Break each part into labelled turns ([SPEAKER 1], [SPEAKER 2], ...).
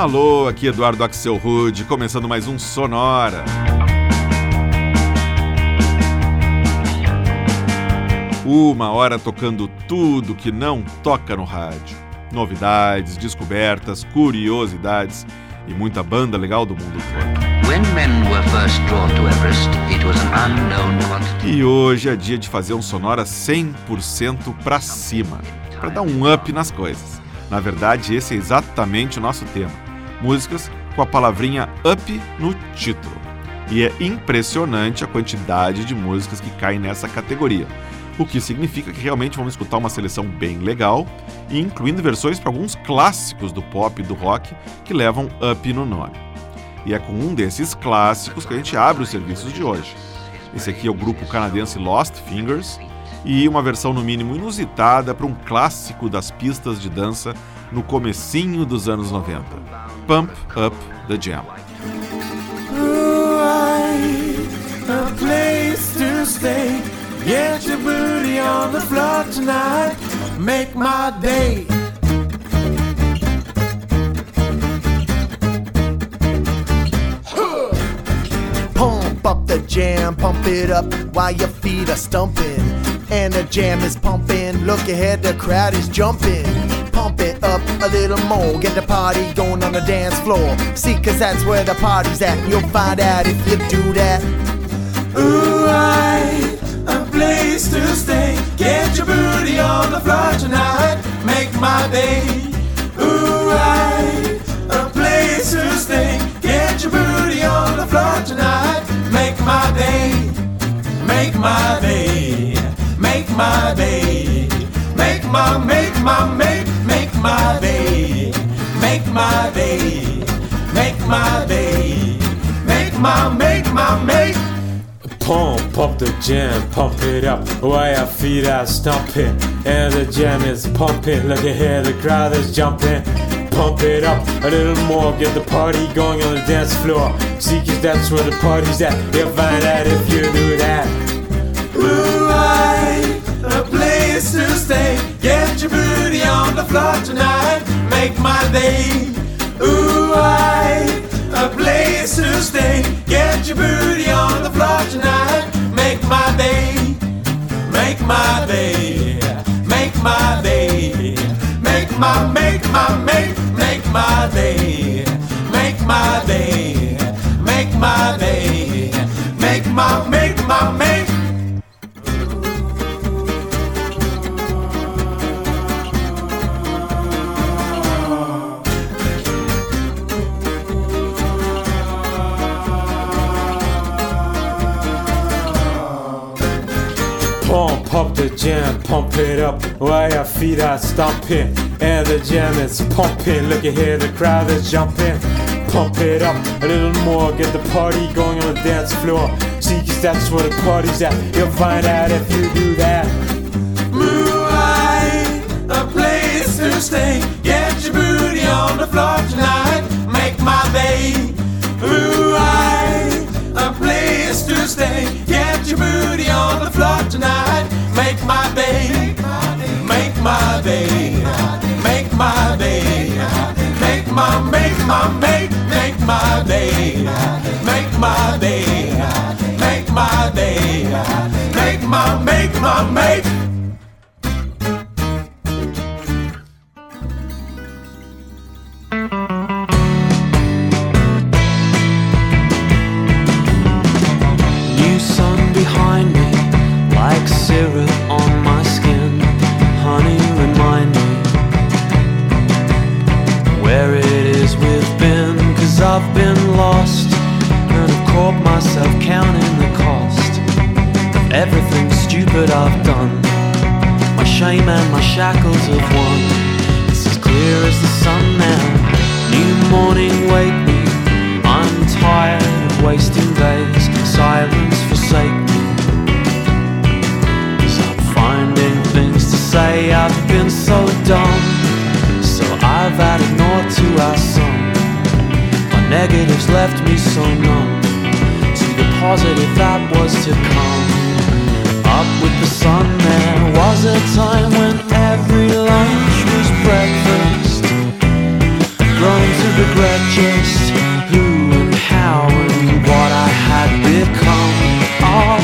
[SPEAKER 1] Alô, aqui Eduardo Axel Rude, começando mais um Sonora. Uma hora tocando tudo que não toca no rádio. Novidades, descobertas, curiosidades e muita banda legal do mundo todo. E hoje é dia de fazer um sonora 100% pra cima, para dar um up nas coisas. Na verdade, esse é exatamente o nosso tema. Músicas com a palavrinha up no título. E é impressionante a quantidade de músicas que caem nessa categoria o que significa que realmente vamos escutar uma seleção bem legal, incluindo versões para alguns clássicos do pop e do rock que levam up no nome. E é com um desses clássicos que a gente abre os serviços de hoje. Esse aqui é o grupo canadense Lost Fingers e uma versão no mínimo inusitada para um clássico das pistas de dança no comecinho dos anos 90. Pump Up the Jam. Get your booty on the floor tonight. Make my day. Pump up the jam, pump it up while your feet are stumping. And the jam is pumping. Look ahead, the crowd is jumping. Pump it up a little more. Get the party going on the dance floor. See, cause that's where the party's at. You'll find out if you do that. Ooh, I place to stay. Get your booty on the floor tonight. Make my day. Ooh, I, a place to stay. Get your booty on the floor tonight. Make my day. Make my day. Make my day. Make my, make my, make my day. Make my day. Make my day. Make my, make my, make pump up the jam, pump it up while your feet are stomping. And the jam is pumping, look ahead, the crowd is jumping. Pump it up a little more, get the party going on the dance floor. See, cause that's where the party's at. You'll find out if you do that. Ooh, stay. Get your booty on the floor tonight. Make my day. Ooh, I, a place to stay. Get your booty on the floor tonight. Make my day, make my day, make my day, make my, make my, make, make my day, make my day, make my day, make my, make my, make. Pump the jam, pump it up while your feet are stomping. And the jam is pumping. Look at here, the crowd is jumping. Pump it up a little more, get the party going on the dance floor. See, cause that's where the party's at. You'll find out if you do that. Moonlight, a place to stay. Get your booty on the floor tonight. Make my day. My, make my, make, make my day, make my day, make my day, make my, make my, make. Shackles of one. It's as clear as the sun now. New morning, wake me. I'm tired of wasting days. Silence forsake me. So I'm finding things to say. I've been so dumb. So I've added more to our song. My negatives left me so numb. To the positive that was to come up with the sun. There was a time when every lunch was breakfast. Growing to regret
[SPEAKER 2] just who and how and what I had become. All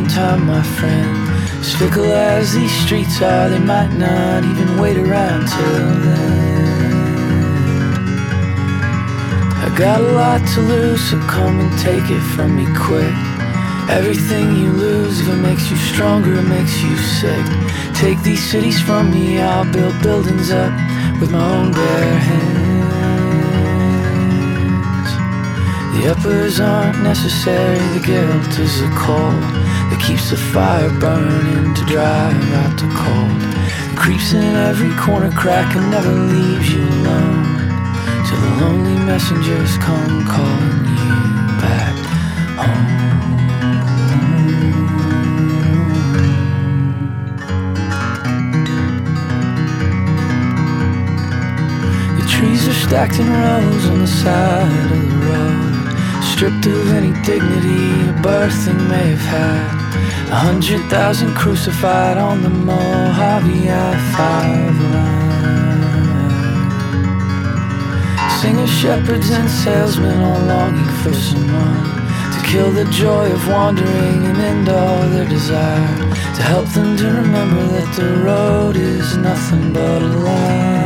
[SPEAKER 2] morning time, my friend. As fickle as these streets are, they might not even wait around till then. I got a lot to lose, so come and take it from me quick. Everything you lose, if it makes you stronger, it makes you sick. Take these cities from me, I'll build buildings up with my own bare hands. The uppers aren't necessary, the guilt is a that keeps the fire burning to drive out the cold. Creeps in every corner crack and never leaves you alone. Till the lonely messengers come calling you back home. The trees are stacked in rows on the side of the road, stripped of any dignity a birthing may have had. A hundred thousand crucified on the Mojave I-5 line. Singers, shepherds, and salesmen all longing for someone to kill the joy of wandering and end all their desire. To help them to remember that the road is nothing but a lie.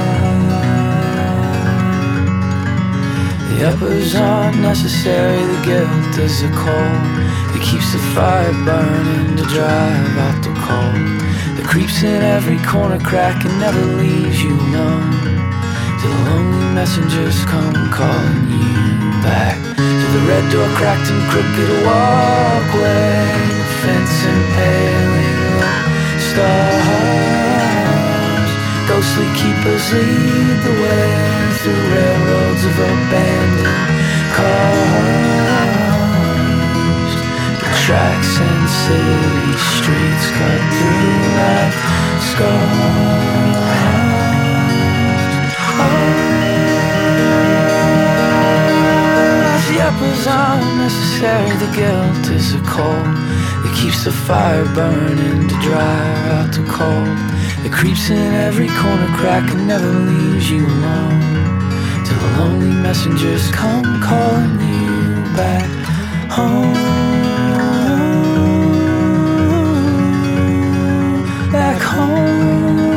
[SPEAKER 2] The uppers aren't necessary, the guilt is a that keeps the fire burning to drive out the cold. That creeps in every corner crack and never leaves you alone. Till the lonely messengers come calling you back. To the red door cracked and crooked walkway, fence impaling stars. Ghostly keepers lead the way through railroads of abandoned cars. Tracks and city streets cut through life scars. Oh, the uppers aren't necessary, the guilt is a coal that keeps the fire burning to drive out the cold. It creeps in every corner crack and never leaves you alone. Till the lonely messengers come calling you back home. Back home.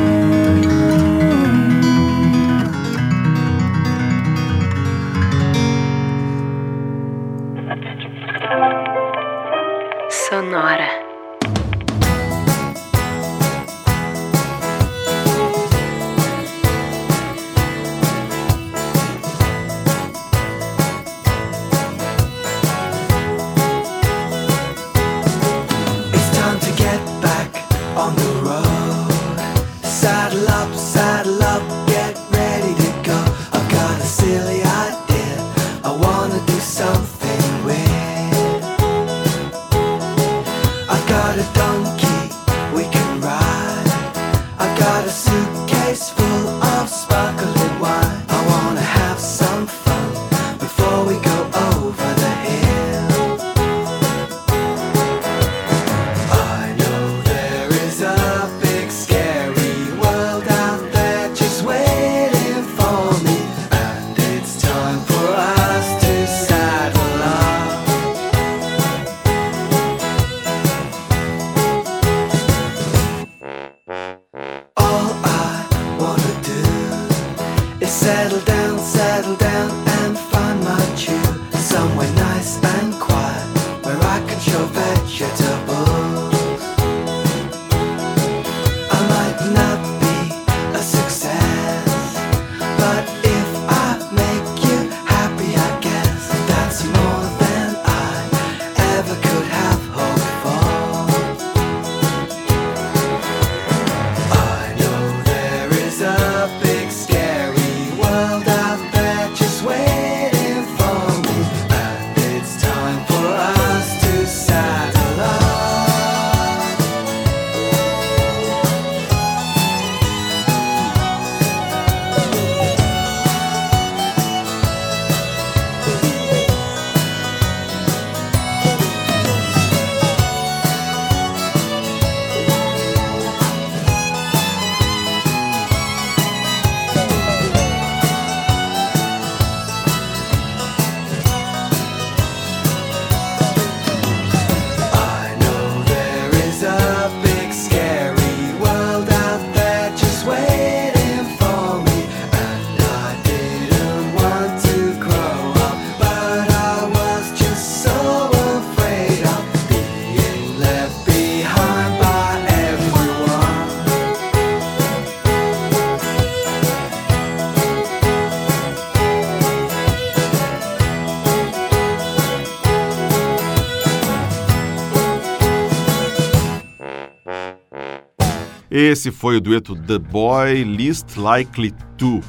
[SPEAKER 3] Esse foi o dueto The Boy Least Likely To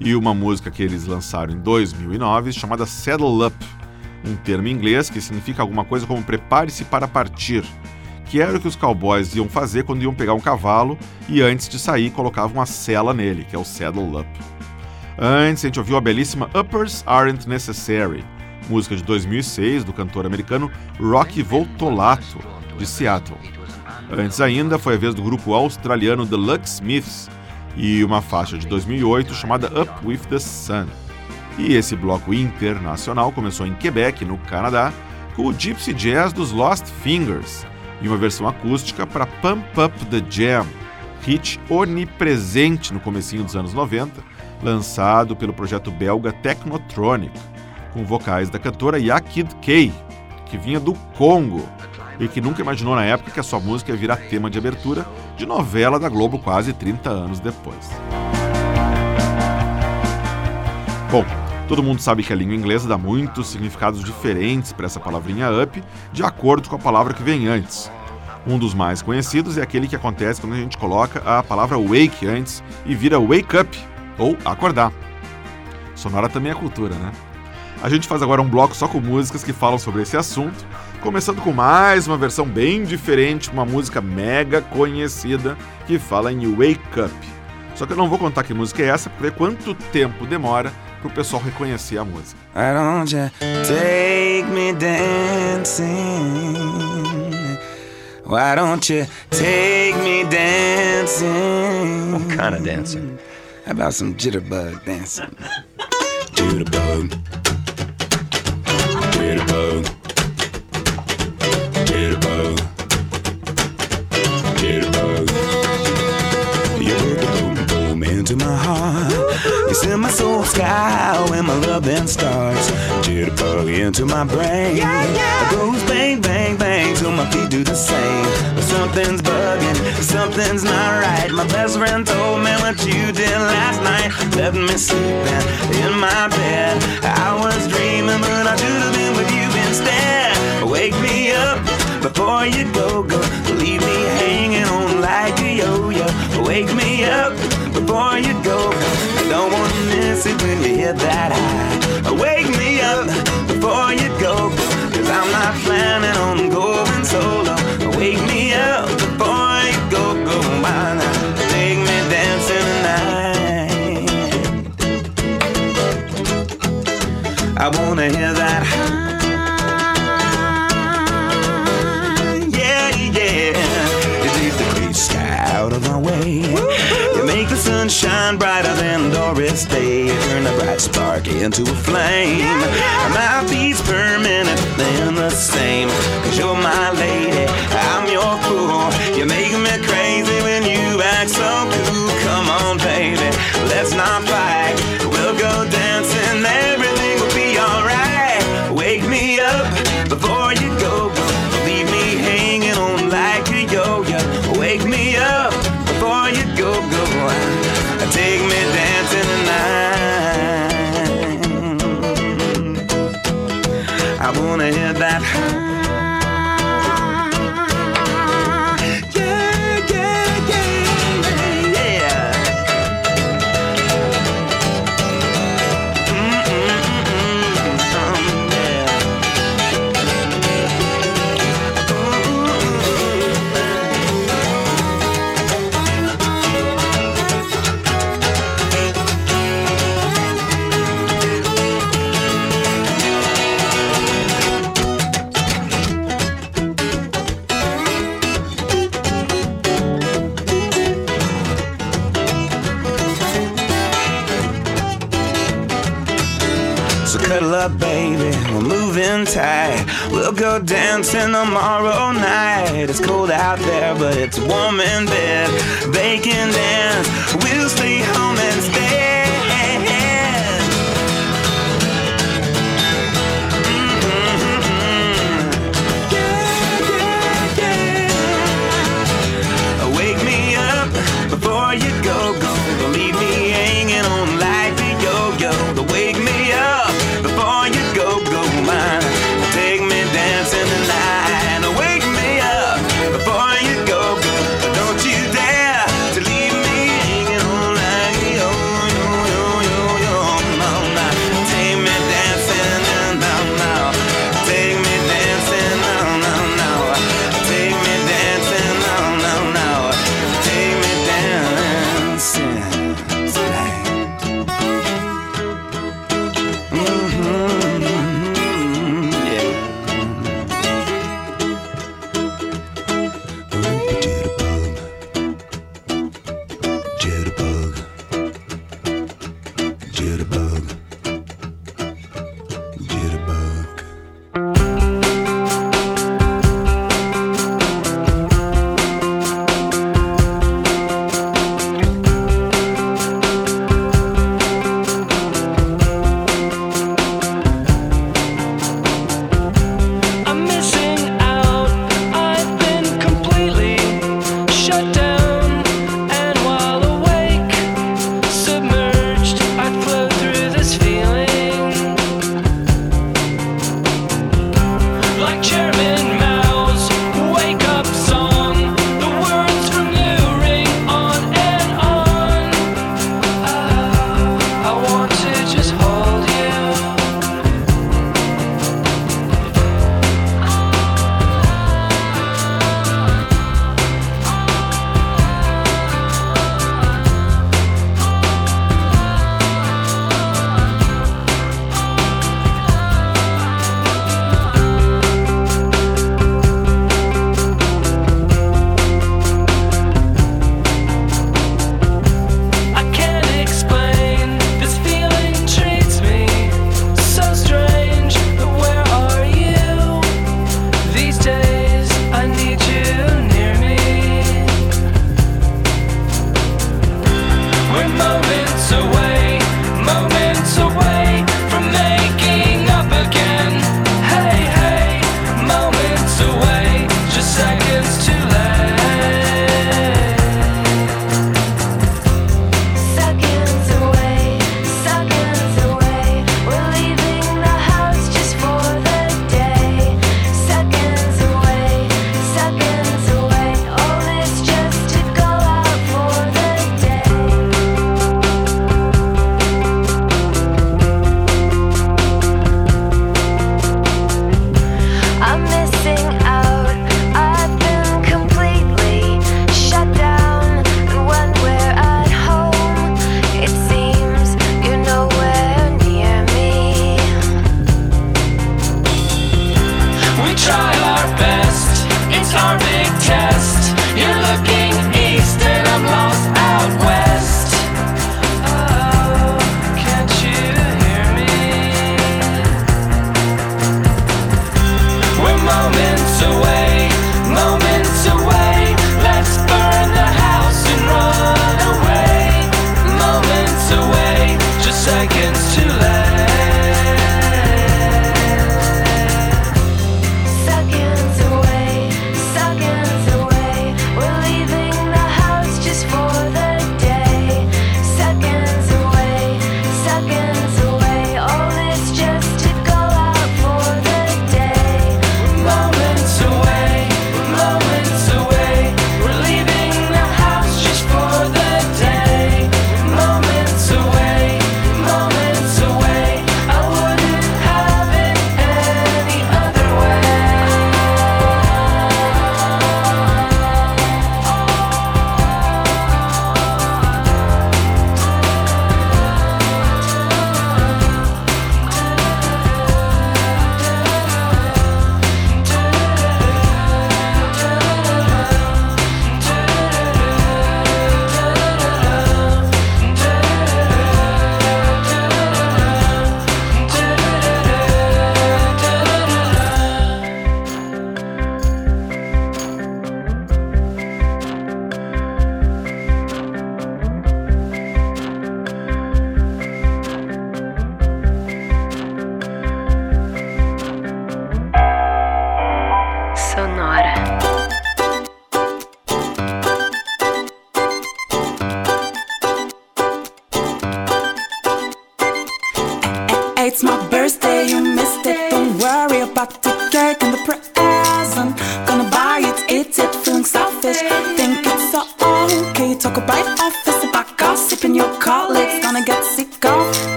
[SPEAKER 3] e uma música que eles lançaram em 2009 chamada Saddle Up, um termo em inglês que significa alguma coisa como prepare-se para partir, que era o que os cowboys iam fazer quando iam pegar um cavalo e antes de sair colocavam uma sela nele, que é o Saddle Up. Antes a gente ouviu a belíssima Uppers Aren't Necessary, música de 2006 do cantor americano Rocky Voltolato, de Seattle. Antes ainda, foi a vez do grupo australiano The Lucksmiths e uma faixa de 2008 chamada Up With The Sun. E esse bloco internacional começou em Quebec, no Canadá, com o Gypsy Jazz dos Lost Fingers e uma versão acústica para Pump Up The Jam, hit onipresente no comecinho dos anos 90, lançado pelo projeto belga Technotronic, com vocais da cantora Yakid Kay, que vinha do Congo e que nunca imaginou na época que a sua música ia virar tema de abertura de novela da Globo quase 30 anos depois. Bom, todo mundo sabe que a língua inglesa dá muitos significados diferentes para essa palavrinha up, de acordo com a palavra que vem antes. Um dos mais conhecidos é aquele que acontece quando a gente coloca a palavra wake antes e vira wake up, ou acordar. Sonora também é cultura, né? A gente faz agora um bloco só com músicas que falam sobre esse assunto, começando com mais uma versão bem diferente, uma música mega conhecida que fala em Wake Up. Só que eu não vou contar que música é essa, porque quanto tempo demora pro pessoal reconhecer a música.
[SPEAKER 4] Why don't you take me dancing? Why don't you take me dancing?
[SPEAKER 5] What kind of dancing?
[SPEAKER 4] How about some jitterbug dancing? Jitterbug. Jitterbug. Jitterbug. Jitterbug. You put the boom boom into my heart. You send my soul sky when my love then starts. Jitterbug into my brain. It goes bang, bang, bang till my feet do the same. But something's bugging, something's not right. My best friend told me what you did last night. Left me sleeping in my bed. I was dreaming, but I should have been with you instead. Wake me up before you go, go. Leave me hanging on like a yo-yo. Wake me up before you go, go. I don't wanna miss it when you hit that high. Wake me up before you go, go. Cause I'm not planning on going solo. Wake me up before you go, go. Why not take me dancing tonight? I wanna hear that high. My way. You make the sun shine brighter than Doris Day. Turn a bright spark into a flame. My beats per minute, then the same. Cause you're my lady, I'm your fool. You make me crazy when you act so cool. Come on, baby, let's not fight. It's cold out there, but it's warm in bed. They can dance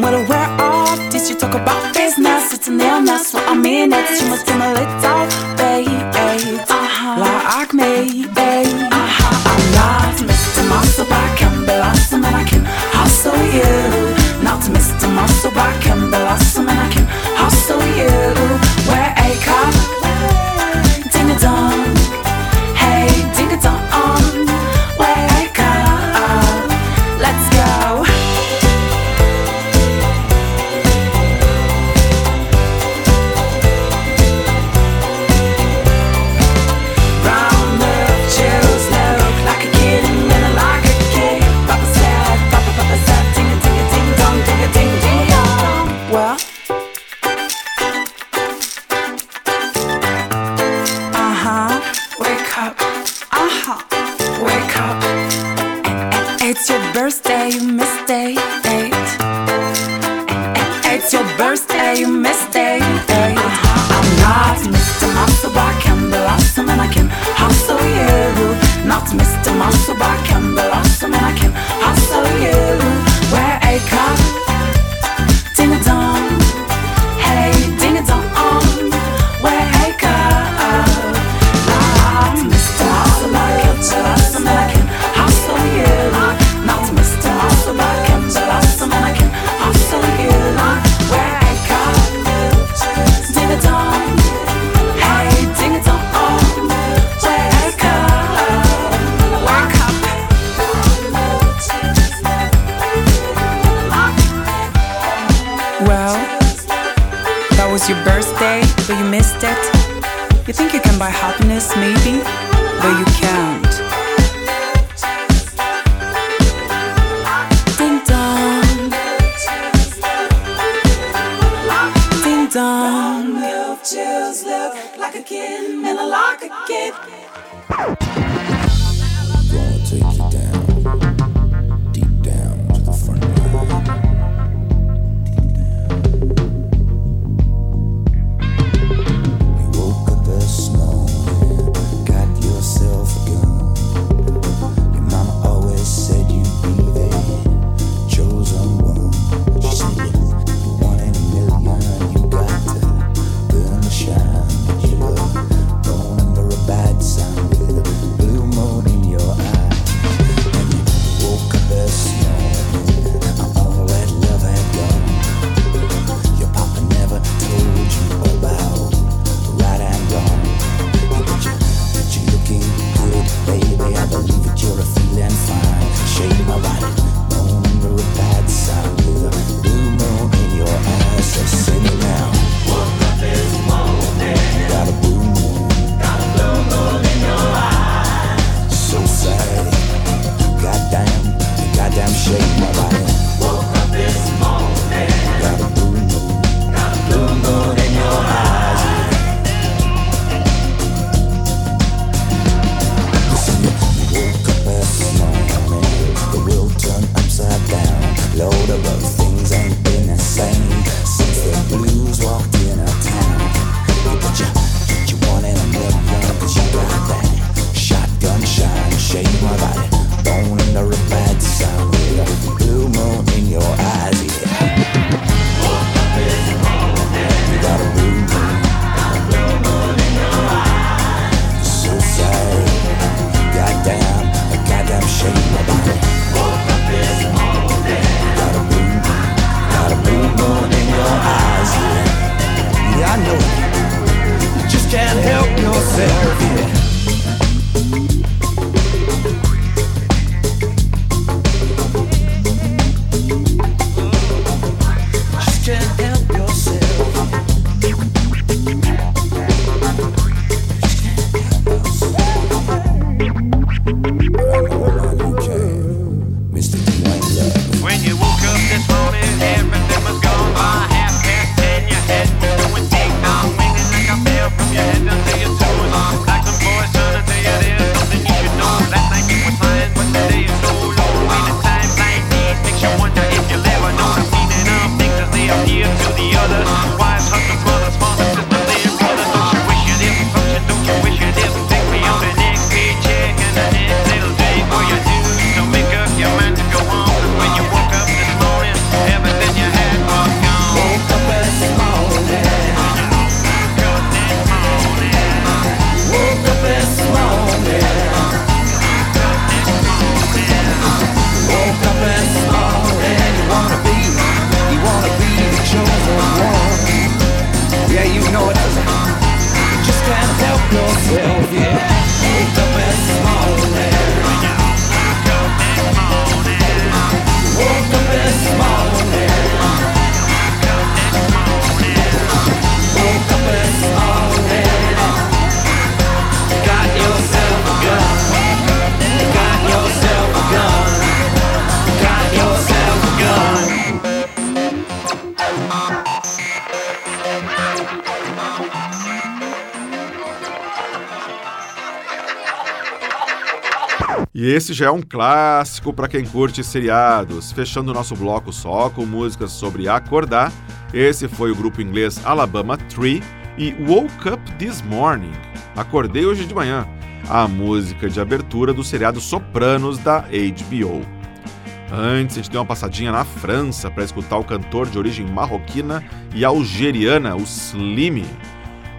[SPEAKER 4] What a
[SPEAKER 5] of this, you talk about business. It's a nail, that's what I mean. It's too much stimulator. was your birthday, but you missed it. You think you can buy happiness, maybe, but you can't. Ding dong. Ding dong. Milk chills look like a kid, man, like a kid.
[SPEAKER 3] Esse já é um clássico para quem curte seriados. Fechando o nosso bloco só com músicas sobre acordar, esse foi o grupo inglês Alabama Tree e Woke Up This Morning. Acordei hoje de manhã, a música de abertura do seriado Sopranos da HBO. Antes, a gente deu uma passadinha na França para escutar o cantor de origem marroquina e algeriana, o Slimy.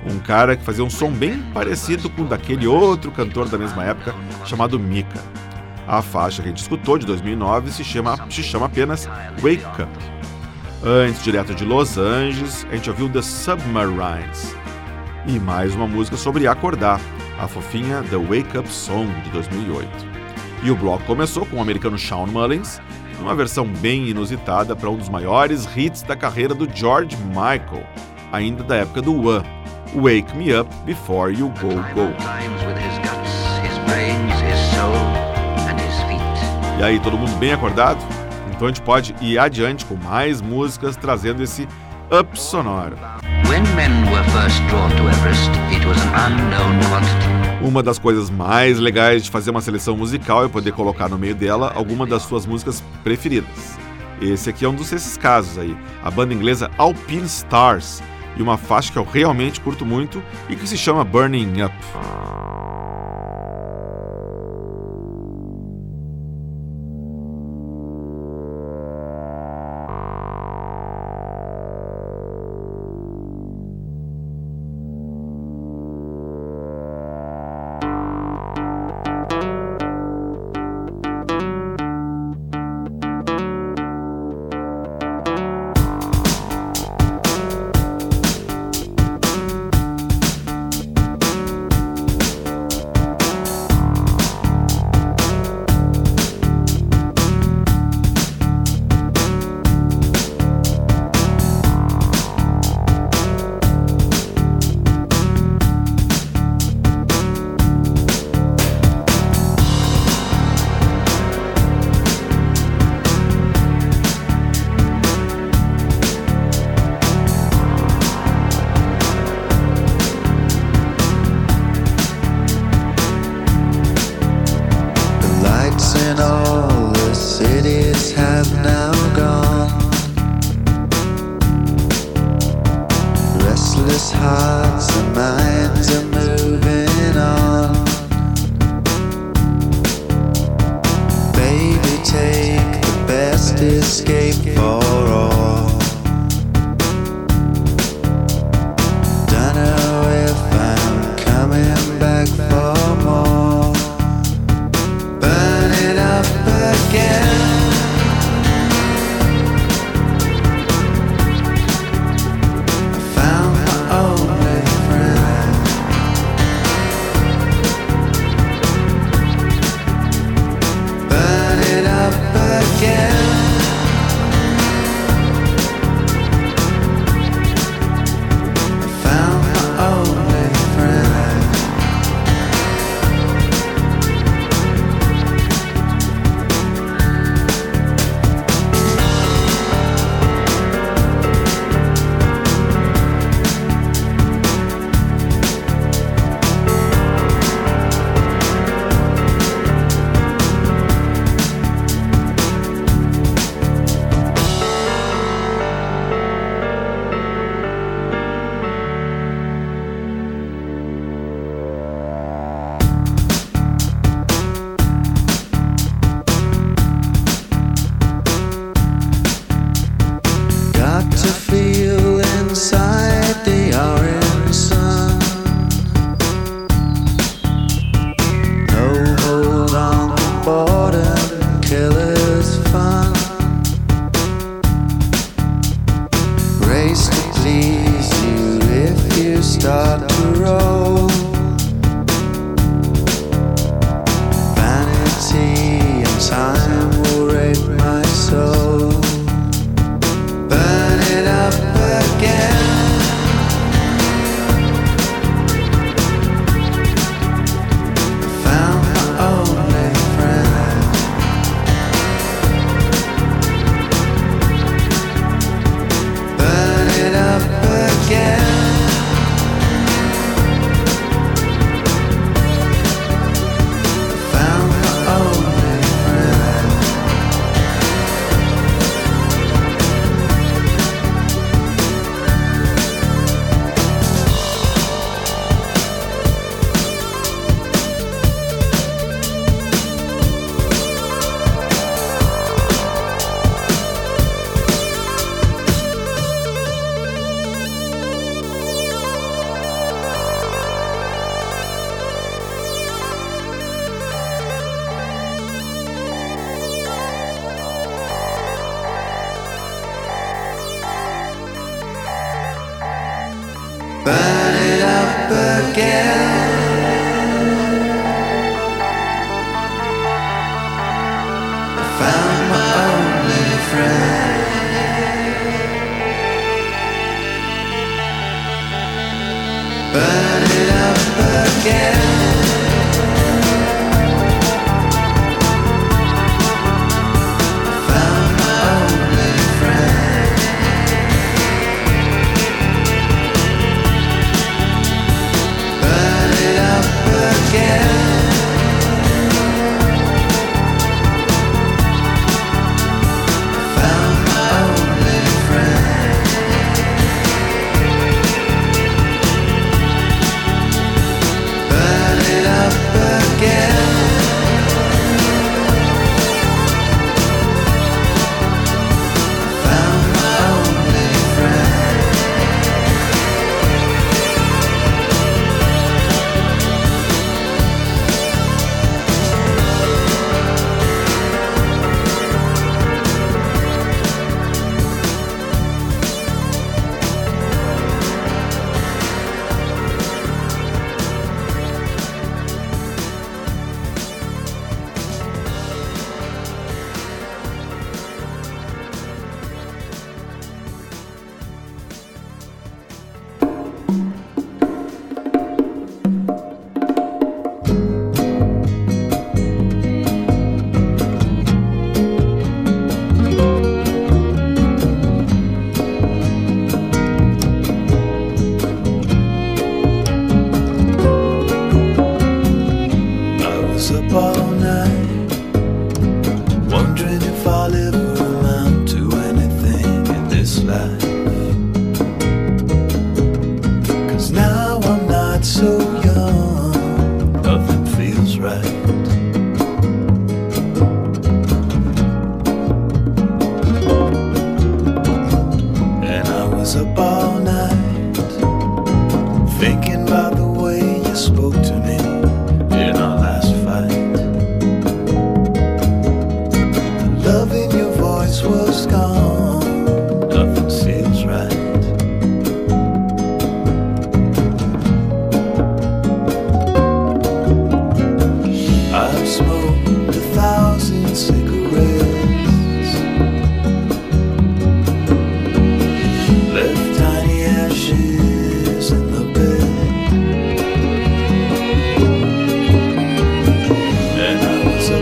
[SPEAKER 3] Um cara que fazia um som bem parecido com o daquele outro cantor da mesma época, chamado Mika. A faixa que a gente escutou, de 2009, se chama, se chama apenas Wake Up. Antes, direto de Los Angeles, a gente ouviu The Submarines. E mais uma música sobre acordar, a fofinha The Wake Up Song, de 2008. E o bloco começou com o americano Shawn Mullins, numa versão bem inusitada para um dos maiores hits da carreira do George Michael, ainda da época do One, Wake Me Up Before You Go Go. E aí, todo mundo bem acordado? Então a gente pode ir adiante com mais músicas trazendo esse up sonoro. Uma das coisas mais legais de fazer uma seleção musical é poder colocar no meio dela alguma das suas músicas preferidas. Esse aqui é um desses casos aí, a banda inglesa Alpine Stars, e uma faixa que eu realmente curto muito e que se chama Burning Up.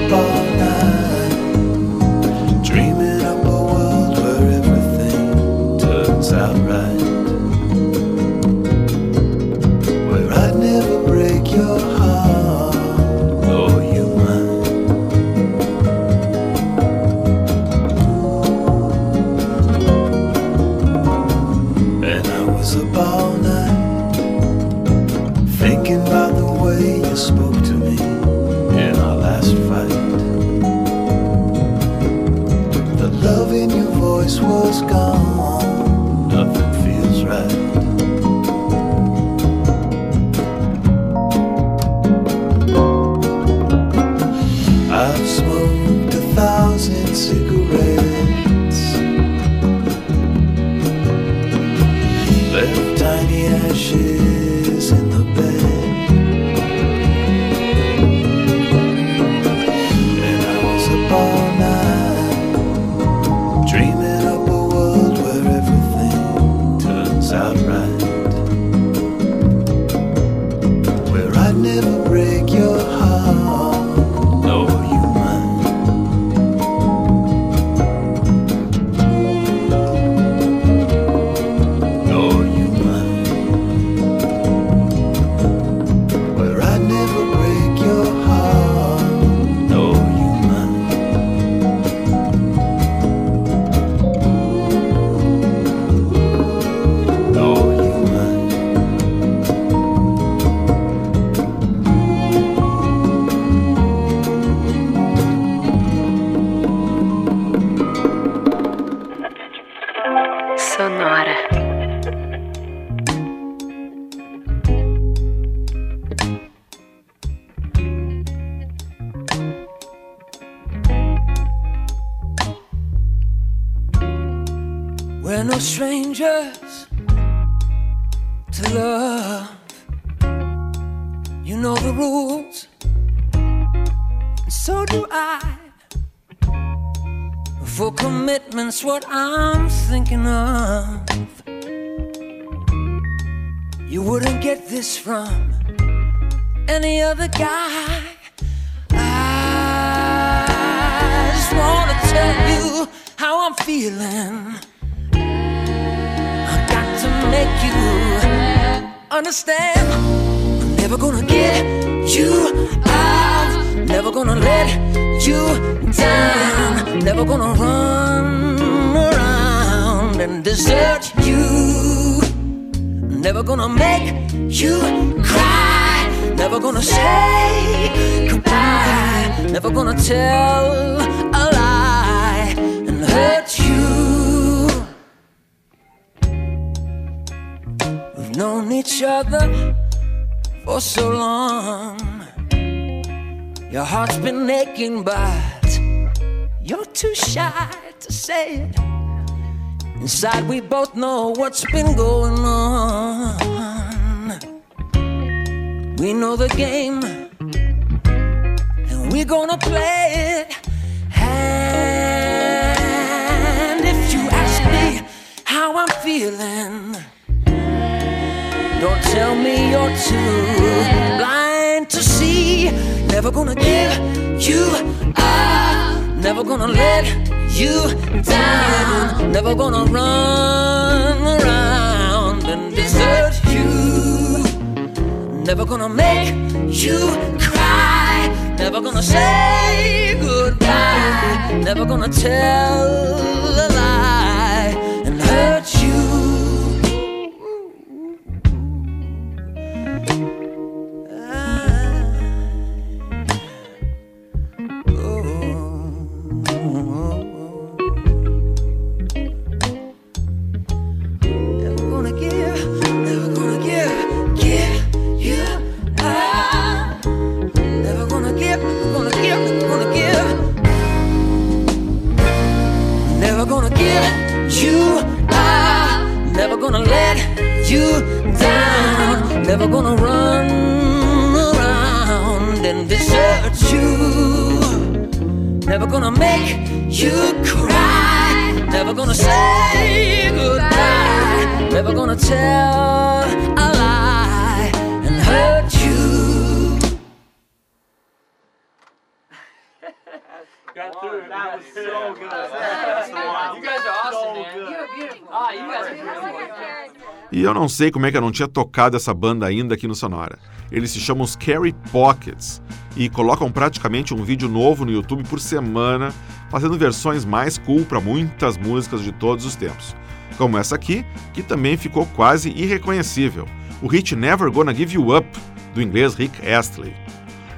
[SPEAKER 6] people That's what I'm thinking of. You wouldn't get this from any other guy. I just wanna tell you how I'm feeling. I got to make you understand. I'm never gonna get you out. Never gonna let you down. Never gonna run and desert you. Never gonna make you cry. Never gonna say goodbye. Never gonna tell a lie and hurt you. We've known each other for so long. Your heart's been aching, but you're too shy to say it. Inside, we both know what's been going on. We know the game, and we're gonna play it. And if you ask me how I'm feeling, don't tell me you're too blind to see. Never gonna give you up, never gonna let you down, never gonna run around and desert you. Never gonna make you cry. Never gonna say goodbye. Never gonna tell a lie and hurt you. Never gonna run around and desert you. Never gonna make you cry. Never gonna say goodbye. Never gonna tell
[SPEAKER 3] E eu não sei como é que eu não tinha tocado essa banda ainda aqui no Sonora. Eles se chamam Scary Pockets e colocam praticamente um vídeo novo no YouTube por semana, fazendo versões mais cool para muitas músicas de todos os tempos. Como essa aqui, que também ficou quase irreconhecível, o hit Never Gonna Give You Up, do inglês Rick Astley.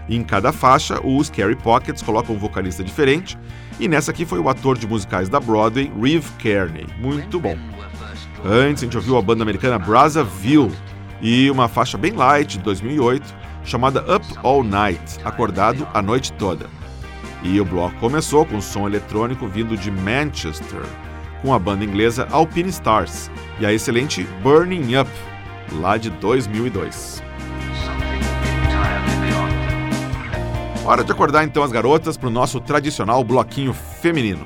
[SPEAKER 3] Em cada faixa, os Scary Pockets colocam um vocalista diferente, e nessa aqui foi o ator de musicais da Broadway, Reeve Kearney. Muito bom. Antes, a gente ouviu a banda americana Brazzaville e uma faixa bem light de 2008 chamada Up All Night, acordado a noite toda. E o bloco começou com som eletrônico vindo de Manchester, com a banda inglesa Alpine Stars e a excelente Burning Up, lá de 2002. Hora de acordar então as garotas para o nosso tradicional bloquinho feminino.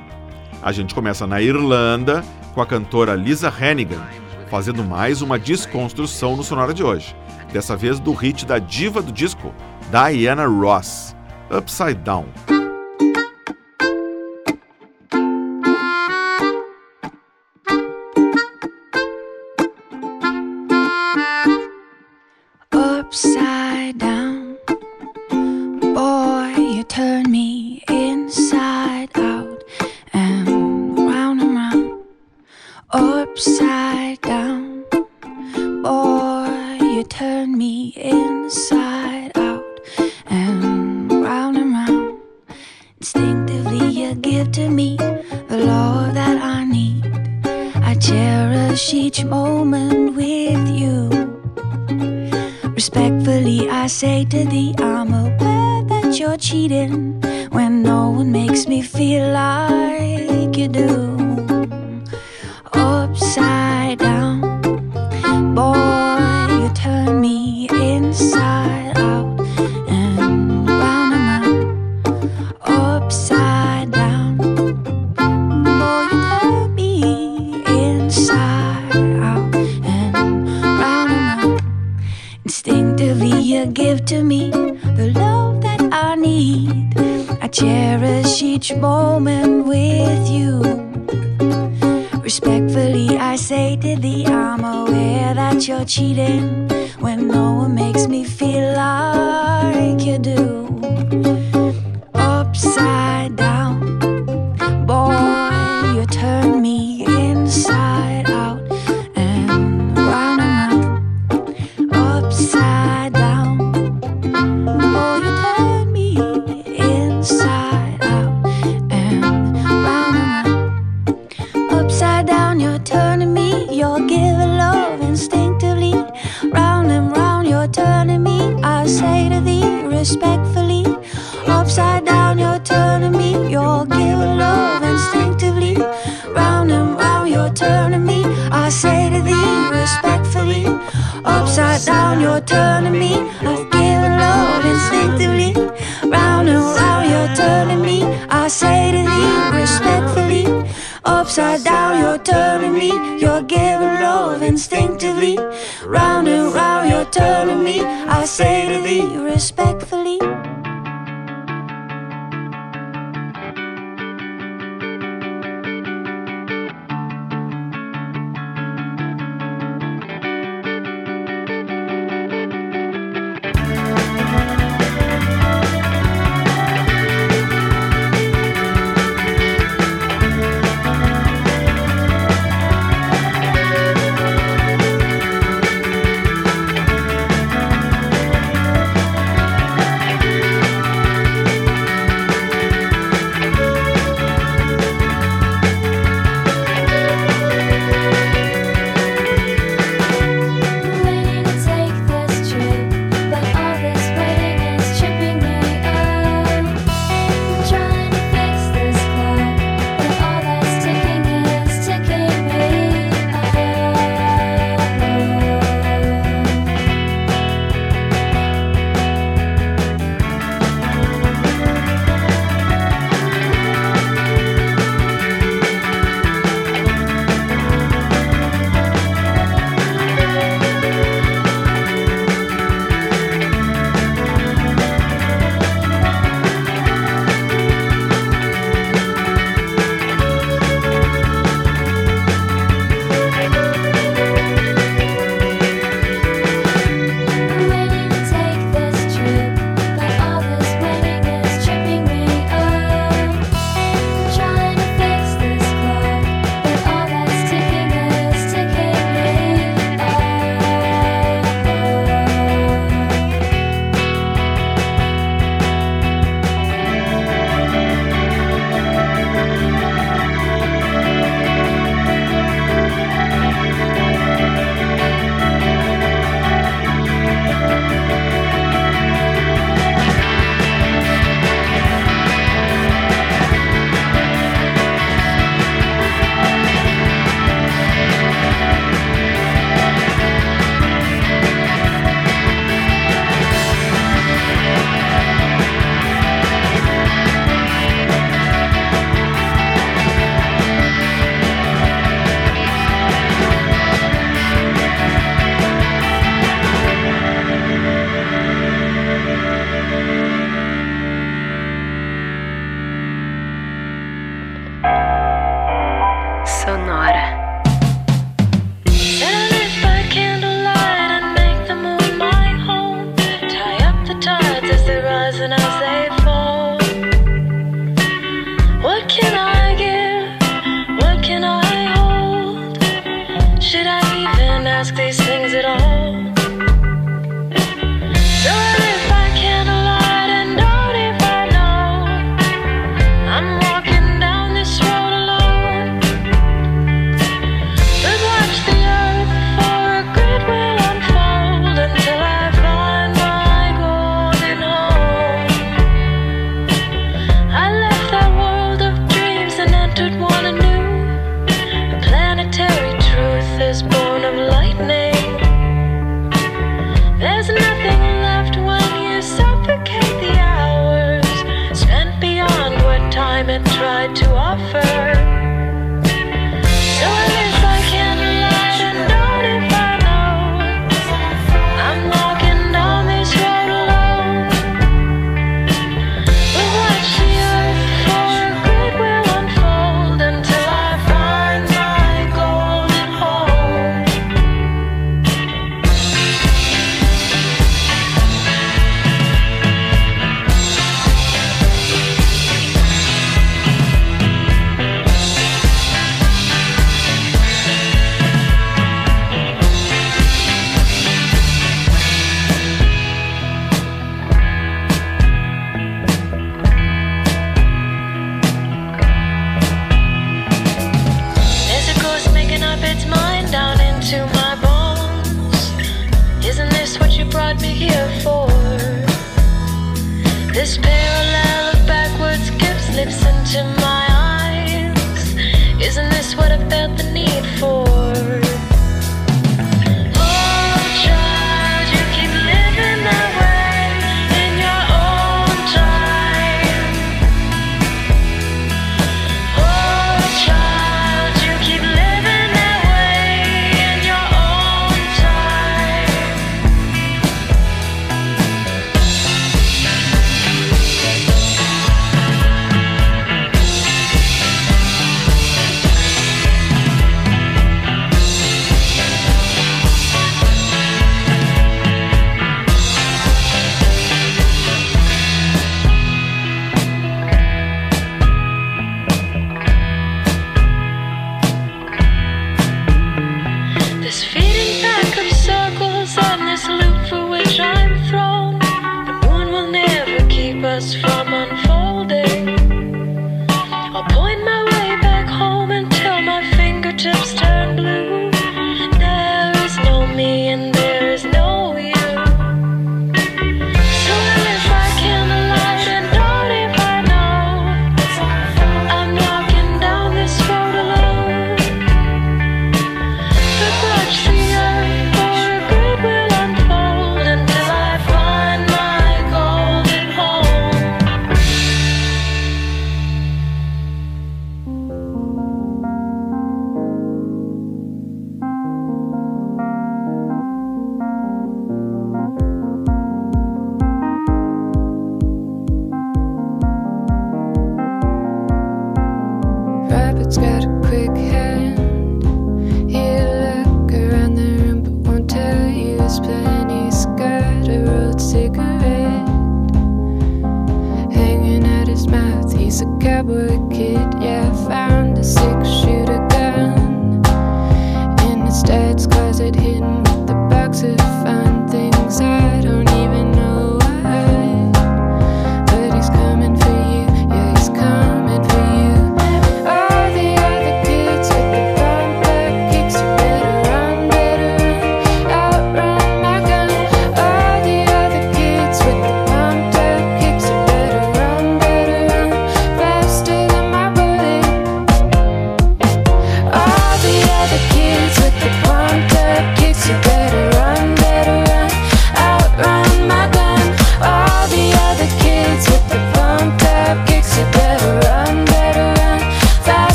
[SPEAKER 3] A gente começa na Irlanda com a cantora Lisa Hannigan, fazendo mais uma desconstrução no Sonora de hoje. Dessa vez do hit da diva do disco, Diana Ross, Upside Down.
[SPEAKER 7] That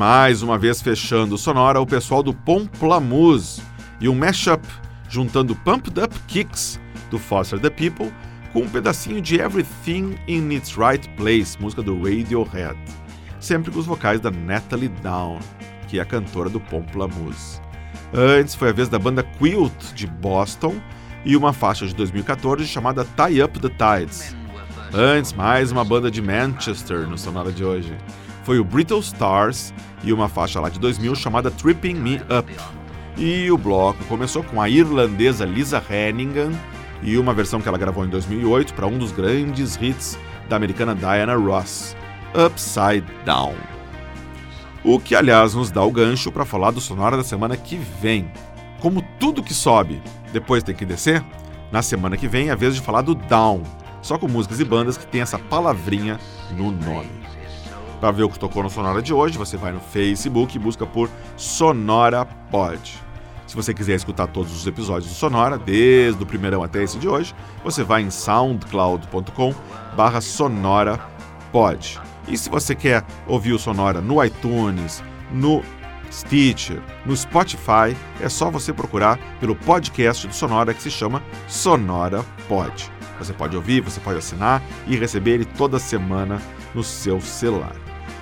[SPEAKER 3] mais uma vez fechando o Sonora, o pessoal do Pomplamoose e um mashup juntando Pumped Up Kicks do Foster the People com um pedacinho de Everything in Its Right Place, música do Radiohead, sempre com os vocais da Natalie Down, que é a cantora do Pomplamoose. Antes foi a vez da banda Quilt de Boston e uma faixa de 2014 chamada Tie Up the Tides. Antes, mais uma banda de Manchester no Sonora de hoje. Foi o Brittle Stars e uma faixa lá de 2000 chamada Tripping Me Up. E o bloco começou com a irlandesa Lisa Hennigan e uma versão que ela gravou em 2008 para um dos grandes hits da americana Diana Ross, Upside Down. O que, aliás, nos dá o gancho para falar do Sonora da semana que vem. Como tudo que sobe depois tem que descer, na semana que vem é a vez de falar do Down, só com músicas e bandas que tem essa palavrinha no nome. Para ver o que tocou no Sonora de hoje, você vai no Facebook e busca por Sonora Pod. Se você quiser escutar todos os episódios do Sonora, desde o primeirão até esse de hoje, você vai em soundcloud.com barra Sonora Pod. E se você quer ouvir o Sonora no iTunes, no Stitcher, no Spotify, é só você procurar pelo podcast do Sonora que se chama Sonora Pod. Você pode ouvir, você pode assinar e receber ele toda semana no seu celular.